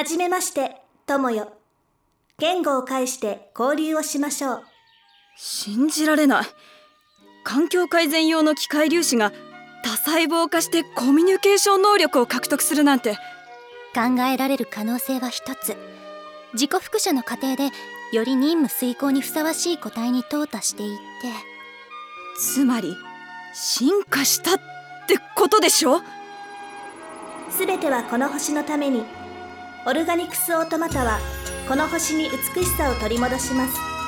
はじめまして、友よ。言語を介して交流をしましょう。信じられない環境改善用の機械粒子が多細胞化してコミュニケーション能力を獲得するなんて考えられる可能性は一つ自己複写の過程でより任務遂行にふさわしい個体に淘汰していってつまり進化したってことでしょ？すべてはこの星のために。オルガニクスオートマタは、この星に美しさを取り戻します。